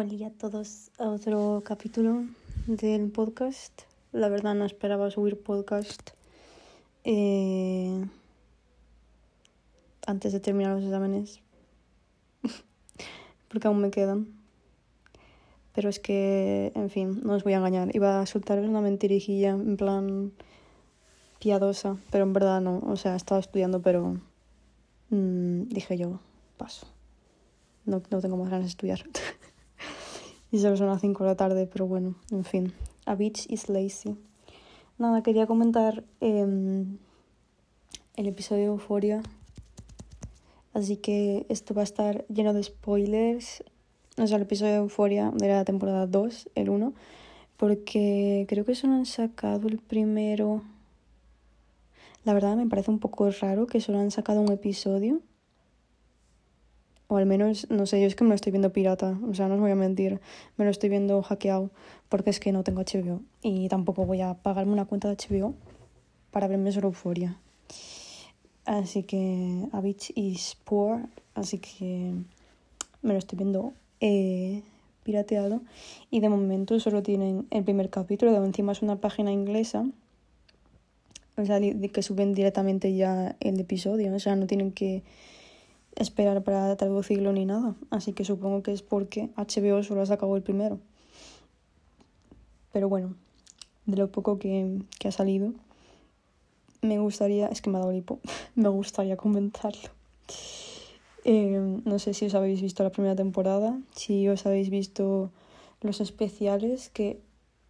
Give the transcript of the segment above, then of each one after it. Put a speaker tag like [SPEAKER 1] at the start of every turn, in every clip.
[SPEAKER 1] Hola a todos a otro capítulo del podcast. La verdad no esperaba subir podcast eh, antes de terminar los exámenes, porque aún me quedan. Pero es que, en fin, no os voy a engañar. Iba a soltaros una mentirijilla en plan piadosa, pero en verdad no. O sea, estaba estudiando, pero mmm, dije yo, paso. No, no tengo más ganas de estudiar. y solo son las 5 de la tarde, pero bueno, en fin. A bitch is lazy. Nada, quería comentar eh, el episodio de Euphoria. Así que esto va a estar lleno de spoilers. O sea, el episodio de Euphoria de la temporada 2, el 1. Porque creo que solo han sacado el primero. La verdad me parece un poco raro que solo han sacado un episodio. O al menos, no sé, yo es que me lo estoy viendo pirata, o sea, no os voy a mentir, me lo estoy viendo hackeado porque es que no tengo HBO y tampoco voy a pagarme una cuenta de HBO para verme solo Euphoria. Así que a bitch is poor, así que me lo estoy viendo eh, pirateado y de momento solo tienen el primer capítulo, de encima es una página inglesa, o sea, que suben directamente ya el episodio, o sea, no tienen que esperar para traducirlo ni nada. Así que supongo que es porque HBO solo ha sacado el primero. Pero bueno, de lo poco que, que ha salido, me gustaría, es que me ha dado hipo, me gustaría comentarlo. Eh, no sé si os habéis visto la primera temporada, si os habéis visto los especiales, que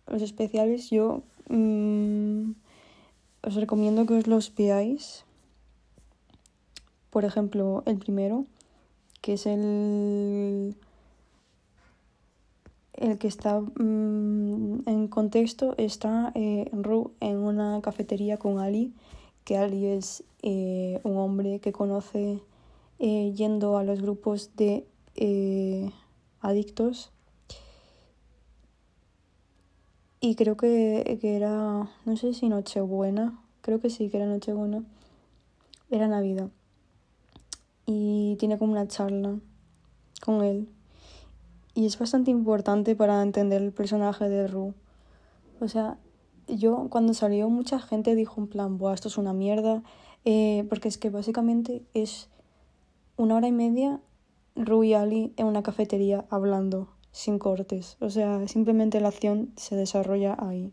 [SPEAKER 1] los especiales yo mmm, os recomiendo que os los veáis por ejemplo, el primero, que es el, el que está mmm, en contexto, está eh, Ru en una cafetería con Ali, que Ali es eh, un hombre que conoce eh, yendo a los grupos de adictos. Y creo que, que era, no sé si Nochebuena, creo que sí, que era Nochebuena, era Navidad y tiene como una charla con él. Y es bastante importante para entender el personaje de Ru. O sea, yo cuando salió mucha gente dijo en plan, Buah, esto es una mierda, eh, porque es que básicamente es una hora y media Ru y Ali en una cafetería hablando sin cortes. O sea, simplemente la acción se desarrolla ahí.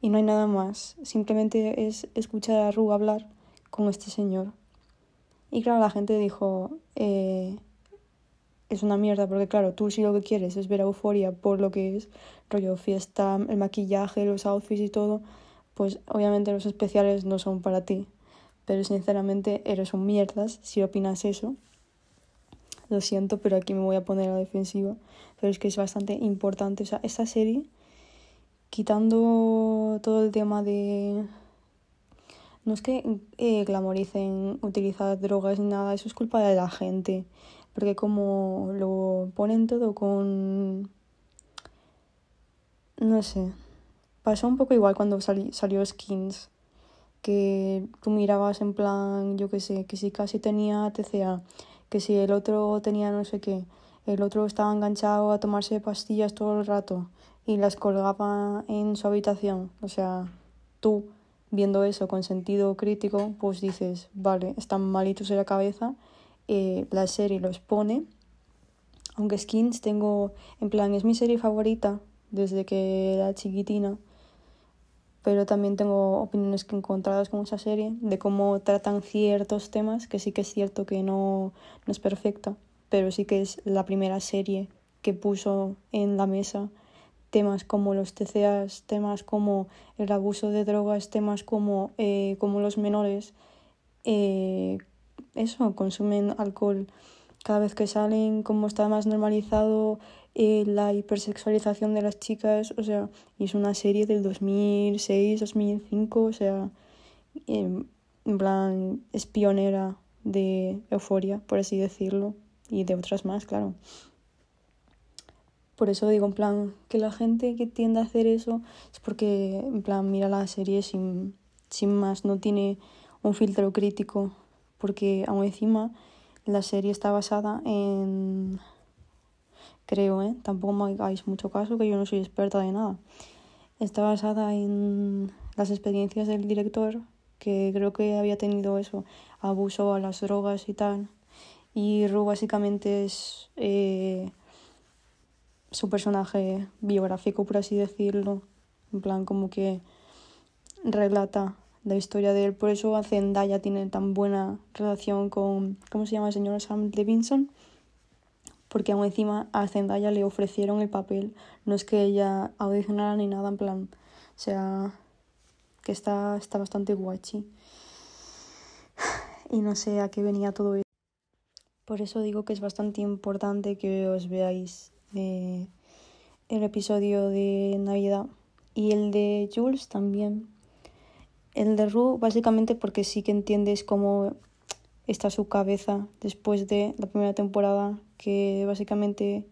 [SPEAKER 1] Y no hay nada más. Simplemente es escuchar a Ru hablar con este señor. Y claro, la gente dijo, eh, es una mierda, porque claro, tú si lo que quieres es ver a Euforia por lo que es, rollo fiesta, el maquillaje, los outfits y todo, pues obviamente los especiales no son para ti. Pero sinceramente eres un mierdas si opinas eso. Lo siento, pero aquí me voy a poner a la defensiva. Pero es que es bastante importante. O sea, esta serie, quitando todo el tema de no es que eh, glamoricen utilizar drogas ni nada, eso es culpa de la gente. Porque como lo ponen todo con... No sé. Pasó un poco igual cuando sali salió Skins. Que tú mirabas en plan, yo qué sé, que si casi tenía TCA, que si el otro tenía no sé qué, el otro estaba enganchado a tomarse pastillas todo el rato y las colgaba en su habitación. O sea, tú viendo eso con sentido crítico, pues dices, vale, están malitos de la cabeza, eh, la serie los pone. Aunque Skins tengo, en plan, es mi serie favorita desde que era chiquitina, pero también tengo opiniones encontradas con esa serie, de cómo tratan ciertos temas, que sí que es cierto que no, no es perfecta, pero sí que es la primera serie que puso en la mesa temas como los TCAs, temas como el abuso de drogas, temas como, eh, como los menores, eh, eso, consumen alcohol cada vez que salen, como está más normalizado eh, la hipersexualización de las chicas, o sea, es una serie del 2006, 2005, o sea, en plan, es pionera de euforia, por así decirlo, y de otras más, claro. Por eso digo, en plan, que la gente que tiende a hacer eso es porque, en plan, mira la serie sin, sin más, no tiene un filtro crítico, porque aún encima la serie está basada en, creo, ¿eh? Tampoco me hagáis mucho caso, que yo no soy experta de nada. Está basada en las experiencias del director, que creo que había tenido eso, abuso a las drogas y tal. Y Ru básicamente es eh, su personaje biográfico, por así decirlo. En plan, como que relata la historia de él. Por eso Zendaya tiene tan buena relación con, ¿cómo se llama el señor Sam Levinson? porque aún encima a Zendaya le ofrecieron el papel, no es que ella audicionara ni nada, en plan, o sea, que está, está bastante guachi. Y no sé a qué venía todo eso. Por eso digo que es bastante importante que os veáis eh, el episodio de Navidad y el de Jules también. El de Rue, básicamente porque sí que entiendes cómo está su cabeza después de la primera temporada, que básicamente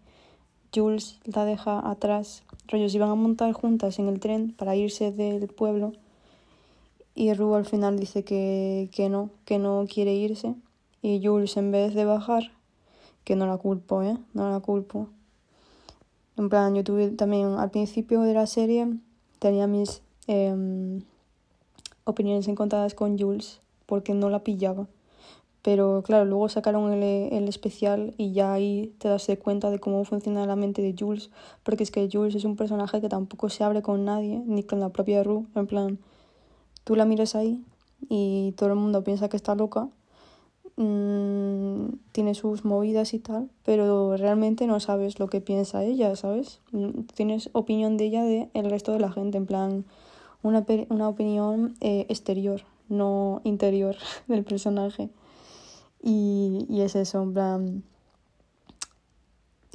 [SPEAKER 1] Jules la deja atrás. Rollos iban a montar juntas en el tren para irse del pueblo y Rue al final dice que, que no, que no quiere irse. Y Jules en vez de bajar, que no la culpo, ¿eh? No la culpo. En plan, yo tuve también al principio de la serie, tenía mis em, opiniones encontradas con Jules porque no la pillaba. Pero claro, luego sacaron el, el, especial y ya ahí te das cuenta de cómo funciona la mente de Jules, porque es que Jules es un personaje que tampoco se abre con nadie, ni con la propia Rue. En plan, tú la miras ahí y todo el mundo piensa que está loca, mmm, tiene sus movidas y tal, pero realmente no sabes lo que piensa ella, ¿sabes? Tienes opinión de ella de el resto de la gente, en plan, una, una opinión eh, exterior, no interior del personaje. Y, y es eso, en plan.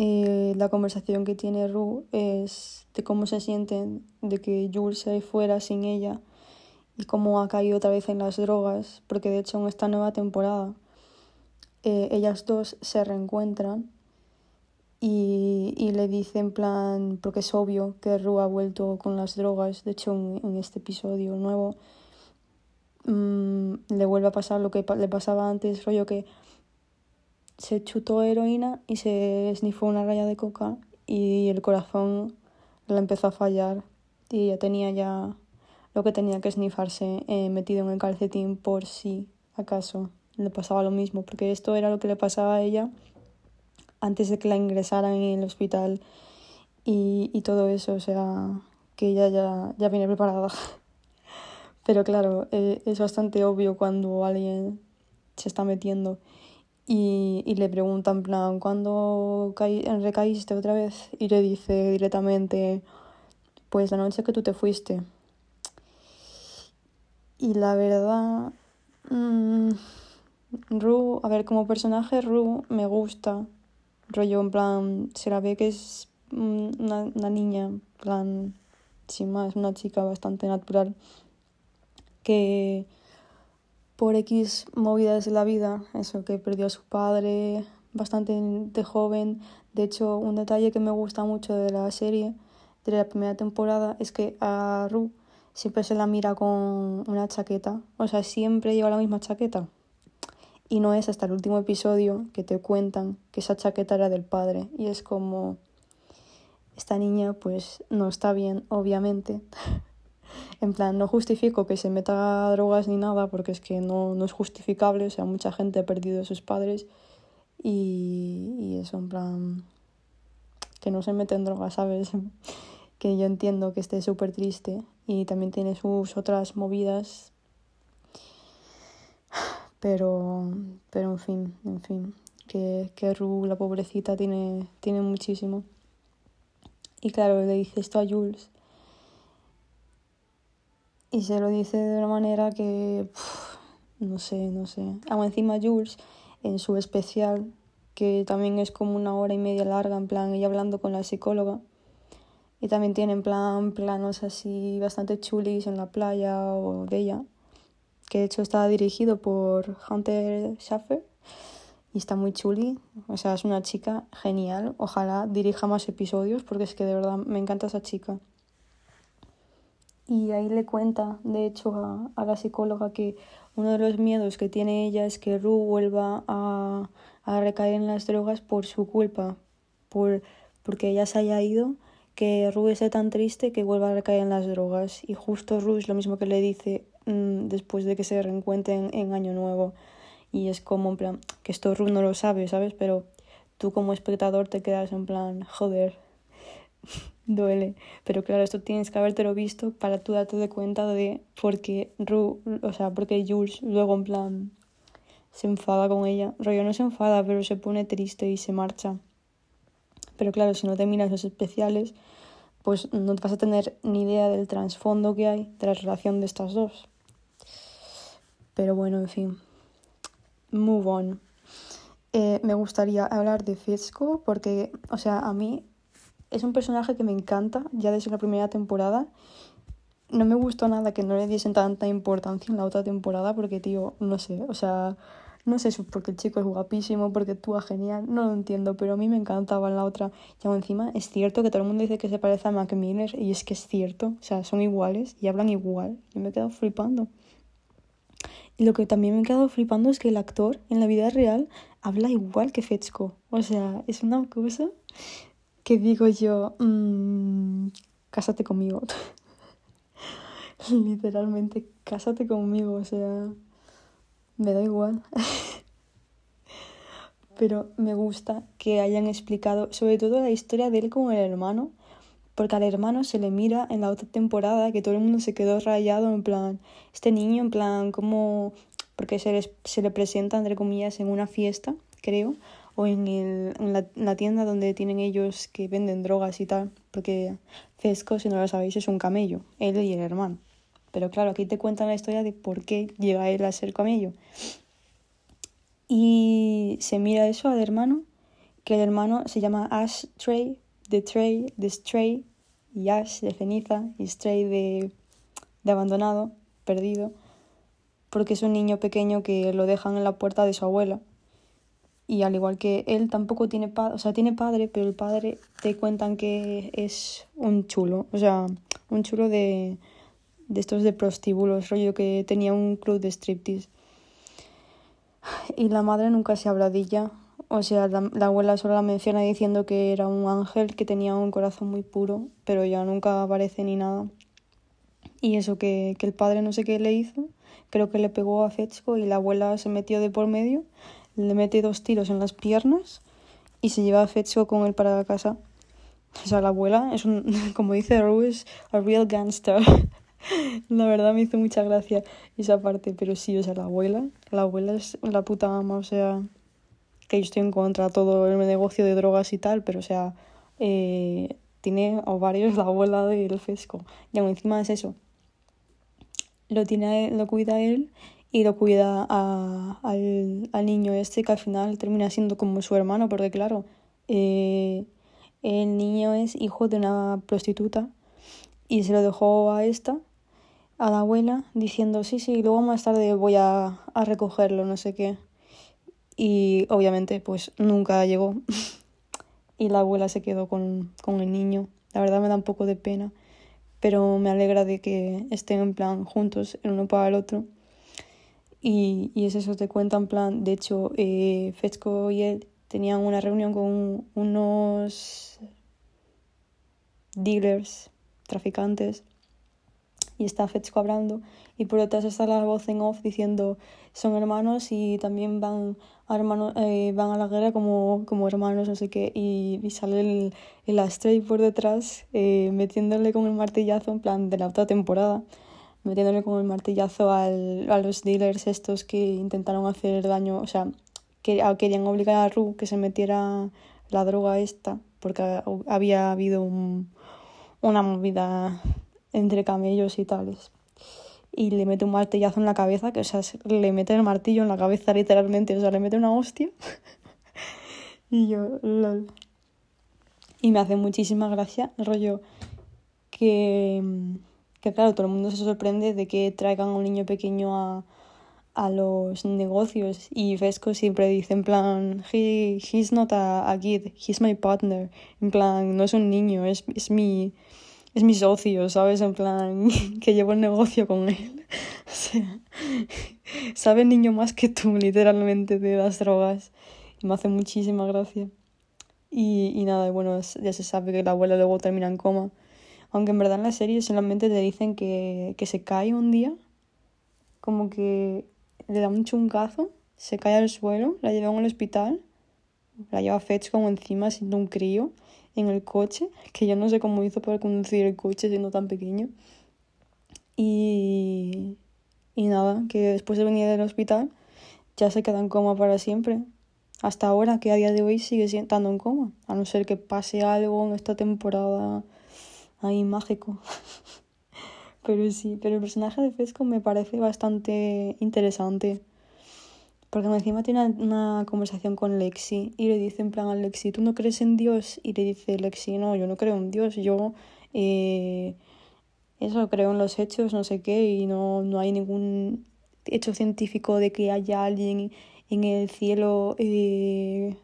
[SPEAKER 1] Eh, la conversación que tiene Ru es de cómo se sienten de que Jules se fuera sin ella y cómo ha caído otra vez en las drogas, porque de hecho en esta nueva temporada eh, ellas dos se reencuentran y, y le dice en plan, porque es obvio que Ru ha vuelto con las drogas, de hecho en, este episodio nuevo mmm, le vuelve a pasar lo que le pasaba antes, rollo que se chutó heroína y se esnifó una raya de coca y el corazón le empezó a fallar y ya tenía ya lo que tenía que esnifarse eh, metido en el calcetín por si acaso le pasaba lo mismo, porque esto era lo que le pasaba a ella antes de que la ingresaran en el hospital y, y todo eso, o sea, que ella ya, ya viene preparada. Pero claro, eh, es bastante obvio cuando alguien se está metiendo y, y le preguntan, plan, ¿cuándo recaíste otra vez? Y le dice directamente, pues la noche que tú te fuiste. Y la verdad, mmm, Ru, a ver, como personaje, Ru me gusta. Rollo, en plan, se la ve que es una, una niña, en plan, sin más, una chica bastante natural que por X movidas de la vida, eso que perdió a su padre bastante de joven. De hecho, un detalle que me gusta mucho de la serie, de la primera temporada, es que a Ru siempre se la mira con una chaqueta, o sea, siempre lleva la misma chaqueta. Y no es hasta el último episodio que te cuentan que esa chaqueta era del padre. Y es como, esta niña pues no está bien, obviamente. En plan, no justifico que se meta drogas ni nada, porque es que no, no es justificable, o sea, mucha gente ha perdido a sus padres y, y eso, en plan, que no se meten drogas, ¿sabes? que yo entiendo que esté súper triste y también tiene sus otras movidas, pero, pero en fin, en fin, que, que Ru, la pobrecita, tiene, tiene muchísimo. Y claro, le dice esto a Jules y se lo dice de una manera que, no sé, no sé. Aún encima Jules, en su especial, que también es como una hora y media larga, en plan, ella hablando con la psicóloga. Y también tiene en plan planos así bastante chulis en la playa o de ella. Que de hecho está dirigido por Hunter Schaffer. Y está muy chuli. O sea, es una chica genial. Ojalá dirija más episodios porque es que de verdad me encanta esa chica. Y ahí le cuenta, de hecho, a, la psicóloga que uno de los miedos que tiene ella es que Ru vuelva a, a recaer en las drogas por su culpa, por porque ella se haya ido, que Ru esté tan triste que vuelva a recaer en las drogas. Y justo Ru es lo mismo que le dice mm, después de que se reencuentren en Año Nuevo. Y es como en plan, que esto Ru no lo sabe, ¿sabes? Pero tú como espectador te quedas en plan, joder, duele. Pero claro, esto tienes que habértelo visto para tú darte de cuenta de por qué Ru, o sea, porque Jules luego en plan se enfada con ella. Rollo no se enfada, pero se pone triste y se marcha. Pero claro, si no te miras los especiales, pues no vas a tener ni idea del trasfondo que hay de la relación de estas dos. Pero bueno, en fin. Move on. Eh, me gustaría hablar de Fesco porque, o sea, a mí es un personaje que me encanta ya desde la primera temporada. No me gustó nada que no le diesen tanta importancia en la otra temporada porque, tío, no sé, o sea, no sé si porque el chico es guapísimo, porque actúa genial, no lo entiendo, pero a mí me encantaba en la otra. Y encima es cierto que todo el mundo dice que se parece a Mac Miller y es que es cierto, o sea, son iguales y hablan igual. Yo me he quedado flipando. Y lo que también me he quedado flipando es que el actor en la vida real habla igual que Fetchko. O sea, es una cosa que digo yo, mmm, cásate conmigo. Literalmente, cásate conmigo, o sea me da igual. Pero me gusta que hayan explicado sobre todo la historia de él con el hermano, porque al hermano se le mira en la otra temporada que todo el mundo se quedó rayado en plan, este niño en plan, como, porque se, se le presenta, entre comillas, en una fiesta, creo, o en, el, en, la, tienda donde tienen ellos que venden drogas y tal, porque Fesco, si no lo sabéis, es un camello, él y el hermano. Pero claro, aquí te cuentan la historia de por qué llega él a ser camello. Y se mira eso al hermano, que el hermano se llama Ash Tray, de Tray, de Stray, y Ash de ceniza, y Stray de, de abandonado, perdido, porque es un niño pequeño que lo dejan en la puerta de su abuela. Y al igual que él tampoco tiene padre, o sea, tiene padre, pero el padre te cuentan que es un chulo, o sea, un chulo de, de estos de prostíbulos, rollo que tenía un club de striptease. Y la madre nunca se habla de ella. O sea, la, abuela solo la menciona diciendo que era un ángel, que tenía un corazón muy puro, pero ya nunca aparece ni nada. Y eso, que, que el padre no sé qué le hizo, creo que le pegó a Fetchko y la abuela se metió de por medio, le mete dos tiros en las piernas y se lleva a Fetchko con él para casa. O sea, la abuela es un, como dice Rose, a real gangster. La verdad me hizo mucha gracia esa parte, pero sí, o sea, la abuela, la abuela es la puta ama, o sea, que yo estoy en contra de todo el negocio de drogas y tal, pero o sea, eh, tiene ovarios la abuela del Fesco. Y aún encima es eso. Lo, tiene, lo cuida él y lo cuida al, al, niño este que al final termina siendo como su hermano, porque claro, eh, el niño es hijo de una prostituta y se lo dejó a esta a la abuela diciendo, sí, sí, luego más tarde voy a, a recogerlo, no sé qué. Y obviamente pues nunca llegó. y la abuela se quedó con, con el niño. La verdad me da un poco de pena, pero me alegra de que estén en plan juntos, el uno para el otro. Y, y es eso, te cuenta en plan, de hecho, eh, y él tenían una reunión con unos dealers, traficantes, y está Fetchko hablando y por detrás está la voz en off diciendo son hermanos y también van a, hermano, eh, van a la guerra como, como hermanos, no sé qué, y, sale el, el Astray por detrás eh, metiéndole con el martillazo en plan de la otra temporada, metiéndole con el martillazo al, a los dealers estos que intentaron hacer daño, o sea, que querían obligar a Ru que se metiera la droga esta, porque había habido un, una movida entre camellos y tales. Y le mete un martillazo en la cabeza, que o sea, le mete el martillo en la cabeza literalmente, o sea, le mete una hostia. y yo, lol. Y me hace muchísima gracia el rollo que, que, claro, todo el mundo se sorprende de que traigan a un niño pequeño a, a los negocios y Vesco siempre dice en plan He, he's not a, kid, he's my partner en plan no es un niño es, es mi es mi socio, ¿sabes? En plan, que llevo el negocio con él. O sea, sabe niño más que tú, literalmente, de las drogas. Y me hace muchísima gracia. Y, y nada, bueno, ya se sabe que la abuela luego termina en coma. Aunque en verdad en la serie solamente te dicen que, que se cae un día, como que le da un chungazo, se cae al suelo, la llevan al hospital, la lleva Fetch como encima siendo un crío en el coche, que yo no sé cómo hizo para conducir el coche siendo tan pequeño. Y, y nada, que después de venir del hospital ya se queda en coma para siempre. Hasta ahora, que a día de hoy sigue estando en coma, a no ser que pase algo en esta temporada ahí mágico. pero sí, pero el personaje de Fesco me parece bastante interesante. Porque encima tiene una, conversación con Lexi y le dice en plan a Lexi, ¿tú no crees en Dios? Y le dice Lexi, no, yo no creo en Dios, yo eh, eso creo en los hechos, no sé qué, y no, no hay ningún hecho científico de que haya alguien en el cielo eh,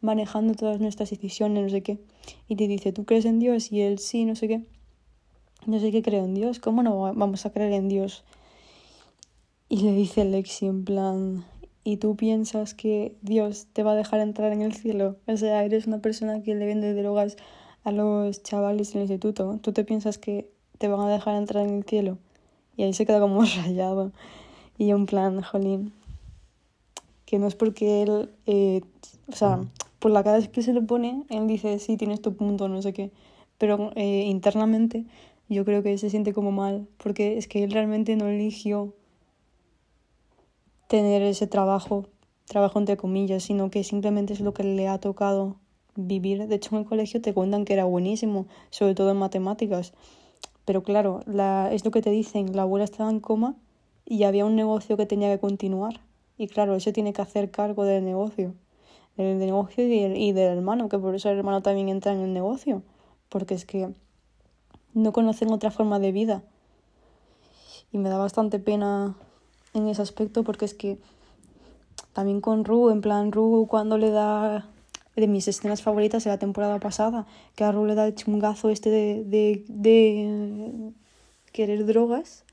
[SPEAKER 1] manejando todas nuestras decisiones, no sé qué. Y te dice, ¿tú crees en Dios? Y él sí, no sé qué. No sé qué creo en Dios, ¿cómo no vamos a creer en Dios? Y le dice Lexi en plan, y tú piensas que Dios te va a dejar entrar en el cielo. O sea, eres una persona que le vende drogas a los chavales en el instituto. Tú te piensas que te van a dejar entrar en el cielo. Y ahí se queda como rayado. Y en plan, jolín. Que no es porque él, eh, o sea, por la cara que se le pone, él dice, sí, tienes tu punto, no sé qué. Pero eh, internamente yo creo que se siente como mal, porque es que él realmente no eligió tener ese trabajo, trabajo entre comillas, sino que simplemente es lo que le ha tocado vivir. De hecho, en el colegio te cuentan que era buenísimo, sobre todo en matemáticas. Pero claro, la, es lo que te dicen, la abuela estaba en coma y había un negocio que tenía que continuar. Y claro, se tiene que hacer cargo del negocio. Del negocio y del, y del hermano, que por eso el hermano también entra en el negocio. Porque es que no conocen otra forma de vida. Y me da bastante pena en ese aspecto porque es que también con Ru, en plan Ru cuando le da de mis escenas favoritas de la temporada pasada, que a Ru le da el chungazo este de, de, de querer drogas.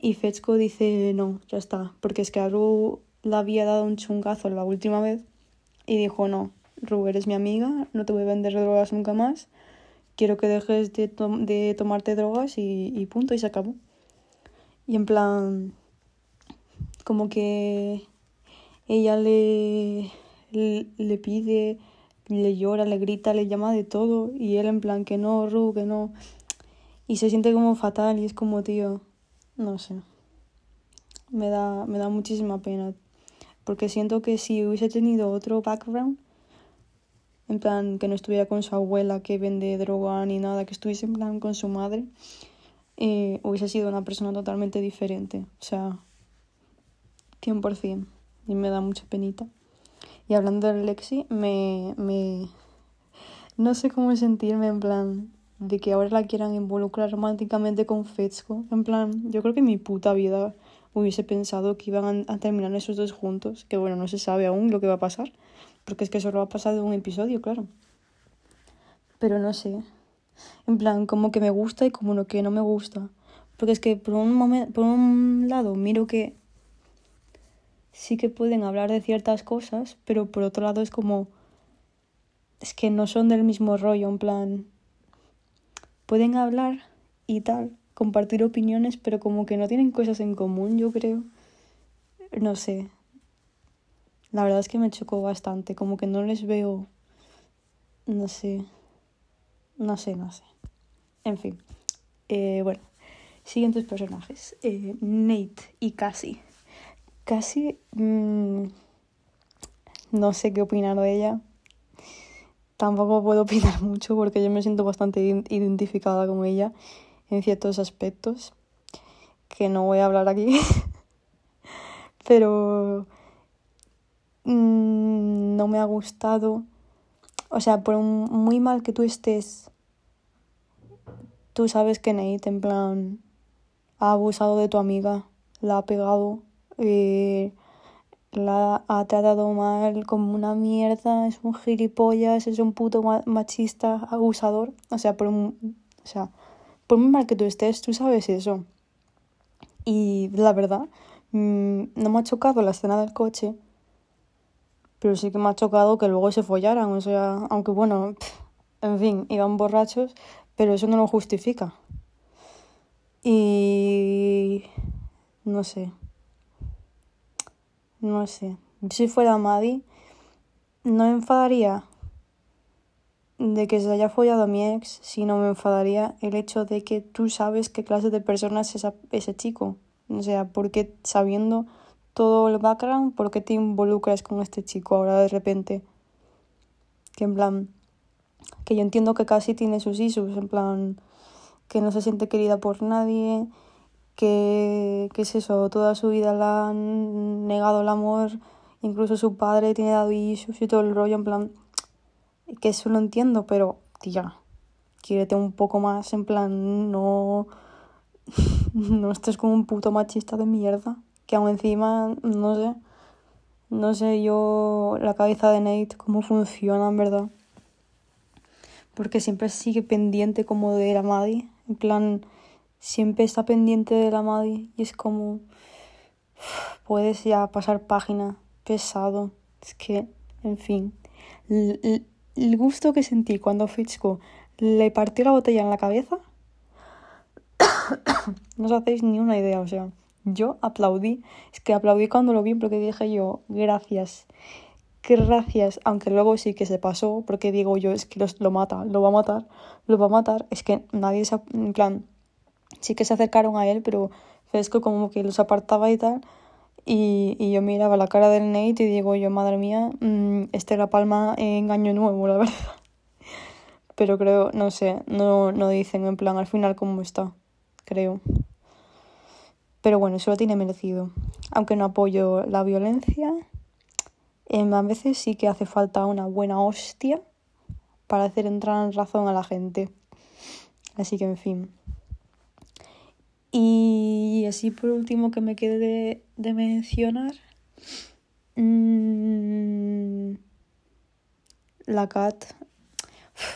[SPEAKER 1] Y Fechko dice no, ya está, porque es que a Ru le había dado un chungazo la última vez y dijo no, Ru, eres mi amiga, no te voy a vender drogas nunca más, quiero que dejes de, de tomarte drogas y, y punto, y se acabó. Y en plan, como que ella le, le, pide, le llora, le grita, le llama de todo y él en plan que no, Ru, que no. Y se siente como fatal y es como, tío, no sé. Me da, me da muchísima pena. Porque siento que si hubiese tenido otro background, en plan que no estuviera con su abuela que vende droga ni nada, que estuviese en plan con su madre, eh, hubiese sido una persona totalmente diferente. O sea, 100%. Y me da mucha penita. Y hablando de Lexi, me, me... No sé cómo sentirme en plan de que ahora la quieran involucrar románticamente con Fetzko. En plan, yo creo que mi puta vida hubiese pensado que iban a, terminar esos dos juntos. Que bueno, no se sabe aún lo que va a pasar. Porque es que solo va a pasar de un episodio, claro. Pero no sé. En plan, como que me gusta y como lo que no me gusta. Porque es que por un, momento, por un lado miro que sí que pueden hablar de ciertas cosas, pero por otro lado es como... Es que no son del mismo rollo, en plan... Pueden hablar y tal, compartir opiniones, pero como que no tienen cosas en común, yo creo. No sé. La verdad es que me chocó bastante, como que no les veo... No sé. No sé, no sé. En fin. Eh, bueno, siguientes personajes. Eh, Nate y Cassie. Cassie... Mmm, no sé qué opinar de ella. Tampoco puedo opinar mucho porque yo me siento bastante identificada con ella en ciertos aspectos que no voy a hablar aquí. Pero mmm, no me ha gustado. O sea, por muy mal que tú estés tú sabes que Nate en plan ha abusado de tu amiga, la ha pegado, eh, la ha tratado mal como una mierda, es un gilipollas, es un puto machista, abusador. O sea, por un, o sea, por muy mal que tú estés, tú sabes eso. Y la verdad, mm, no me ha chocado la escena del coche, Pero sí que me ha chocado que luego se follaran, o sea, aunque bueno, en fin, iban borrachos, pero eso no lo justifica. Y no sé. No sé. Si fuera Maddie, no me enfadaría de que se haya follado a mi ex, sino me enfadaría el hecho de que tú sabes qué clase de persona es ese chico. O sea, porque sabiendo todo el background, ¿por qué te involucras con este chico ahora de repente? Que en plan, que yo entiendo que casi tiene sus issues, en plan, que no se siente querida por nadie, que, que es eso, toda su vida le han negado el amor, incluso su padre tiene dado issues y todo el rollo, en plan, que eso lo entiendo, pero, tía, quiérete un poco más, en plan, no, no estés como un puto machista de mierda, que aún encima, no sé, no sé yo la cabeza de Nate, cómo funciona, en verdad. Porque siempre sigue pendiente como de la Maddie, en plan, siempre está pendiente de la Maddie y es como, puedes ya pasar página, pesado, es que, en fin, el gusto que sentí cuando Fitzco le partió la botella en la cabeza, no os hacéis ni una idea, o sea, yo aplaudí, es que aplaudí cuando lo vi porque dije yo, gracias, gracias, aunque luego sí que se pasó, porque digo yo, es que lo mata, lo va a matar, lo va a matar, es que nadie se, en plan, sí que se acercaron a él, pero Fitzco como que los apartaba y tal, y, y, yo miraba la cara del Nate y digo yo, madre mía, mmm, este La Palma engaño nuevo, la verdad. Pero creo, no sé, no, no dicen en plan al final cómo está, creo. Pero bueno, eso lo tiene merecido. Aunque no apoyo la violencia, eh, a veces sí que hace falta una buena hostia para hacer entrar en razón a la gente. Así que, en fin. Y así por último que me quede de, mencionar. Mmm, la cat.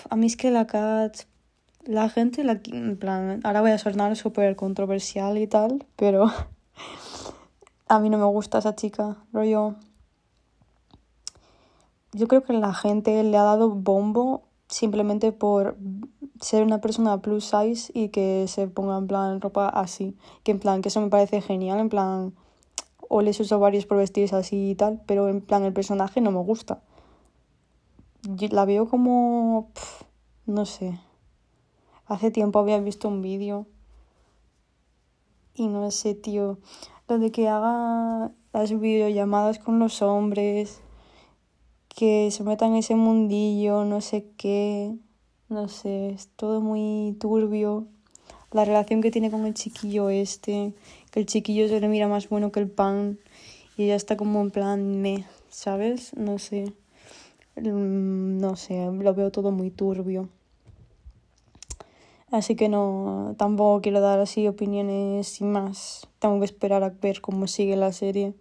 [SPEAKER 1] A mí es que la cat. La gente, la, en plan, ahora voy a sonar súper controversial y tal, pero a mí no me gusta esa chica, rollo. Yo creo que la gente le ha dado bombo simplemente por ser una persona plus size y que se ponga en plan ropa así. Que en plan, que eso me parece genial, en plan, o les uso varios por vestirse así y tal, pero en plan el personaje no me gusta. La veo como, no sé. Hace tiempo había visto un vídeo y no sé, tío, lo de que haga las videollamadas con los hombres, que se metan en ese mundillo, no sé qué no sé, es todo muy turbio. La relación que tiene con el chiquillo este, que el chiquillo se le mira más bueno que el pan y ella está como en plan me, ¿sabes? No sé. Mm, no sé, lo veo todo muy turbio. Así que no, tampoco quiero dar así opiniones sin más. Tengo que esperar a ver cómo sigue la serie.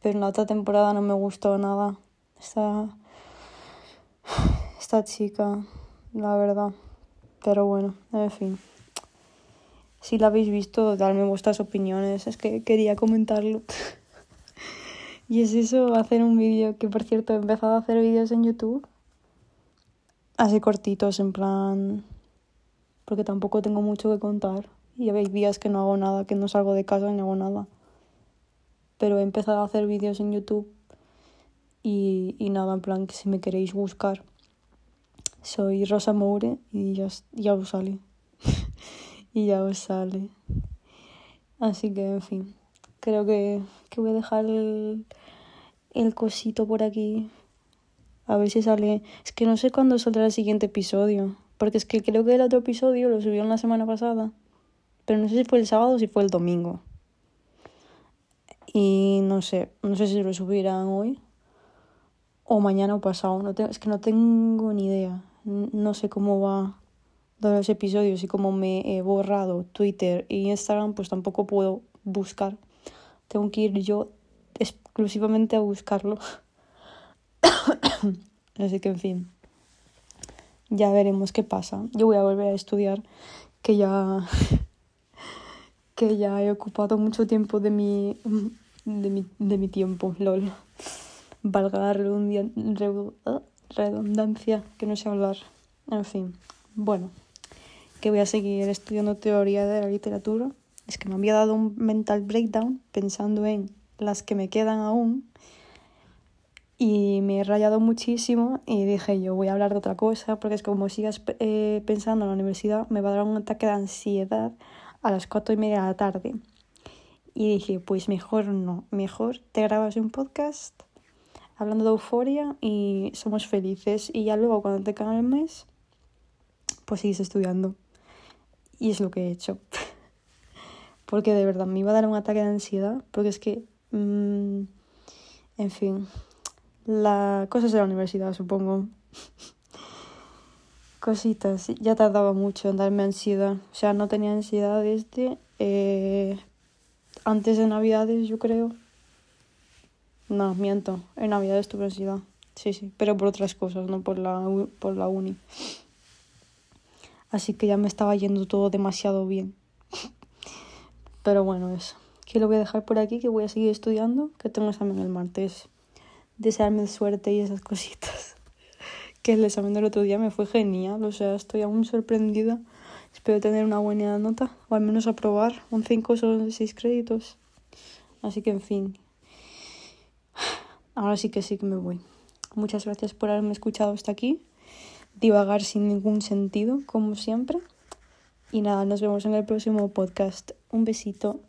[SPEAKER 1] Pero en la otra temporada no me gustó nada. Esta, esta chica la verdad. Pero bueno, en fin. Si la habéis visto, dadme vuestras opiniones. Es que quería comentarlo. y es eso, hacer un vídeo que por cierto he empezado a hacer vídeos en YouTube. Así cortitos, en plan. Porque tampoco tengo mucho que contar. Y habéis días que no hago nada, que no salgo de casa ni hago nada. Pero he empezado a hacer vídeos en YouTube. Y, y nada, en plan que si me queréis buscar soy Rosa Moure y ya, ya os sale. y ya os sale. Así que, en fin, creo que, que voy a dejar el, el cosito por aquí. A ver si sale. Es que no sé cuándo saldrá el siguiente episodio. Porque es que creo que el otro episodio lo subieron la semana pasada. Pero no sé si fue el sábado o si fue el domingo. Y no sé, no sé si lo subirán hoy. O mañana o pasado. No es que no tengo ni idea no sé cómo va dar los episodios y como me he borrado Twitter e Instagram, pues tampoco puedo buscar. Tengo que ir yo exclusivamente a buscarlo. Así que, en fin, ya veremos qué pasa. Yo voy a volver a estudiar, que ya, que ya he ocupado mucho tiempo de mi, de mi, de mi tiempo, lol. Valga la redundancia, que no sé hablar. En fin, bueno, que voy a seguir estudiando teoría de la literatura. Es que me había dado un mental breakdown pensando en las que me quedan aún y me he rayado muchísimo y dije yo voy a hablar de otra cosa porque es como sigas eh, pensando en la universidad me va a dar un ataque de ansiedad a las cuatro y media de la tarde y dije pues mejor no mejor te grabas un podcast hablando de euforia y somos felices y ya luego cuando te cae el mes pues sigues estudiando y es lo que he hecho porque de verdad me iba a dar un ataque de ansiedad porque es que mmm, en fin la cosas de la universidad, supongo. Cositas. Ya tardaba mucho en darme ansiedad. O sea, no tenía ansiedad desde eh, antes de Navidades, yo creo. No, miento. En Navidades tuve ansiedad. Sí, sí. Pero por otras cosas, no por la, por la uni. Así que ya me estaba yendo todo demasiado bien. Pero bueno, eso. Que lo voy a dejar por aquí, que voy a seguir estudiando, que tengo examen el martes desearme suerte y esas cositas. Que el examen del otro día me fue genial, o sea, estoy aún sorprendida. Espero tener una buena nota, o al menos aprobar un 5 o 6 créditos. Así que, en fin, ahora sí que sí que me voy. Muchas gracias por haberme escuchado hasta aquí. Divagar sin ningún sentido, como siempre. Y nada, nos vemos en el próximo podcast. Un besito.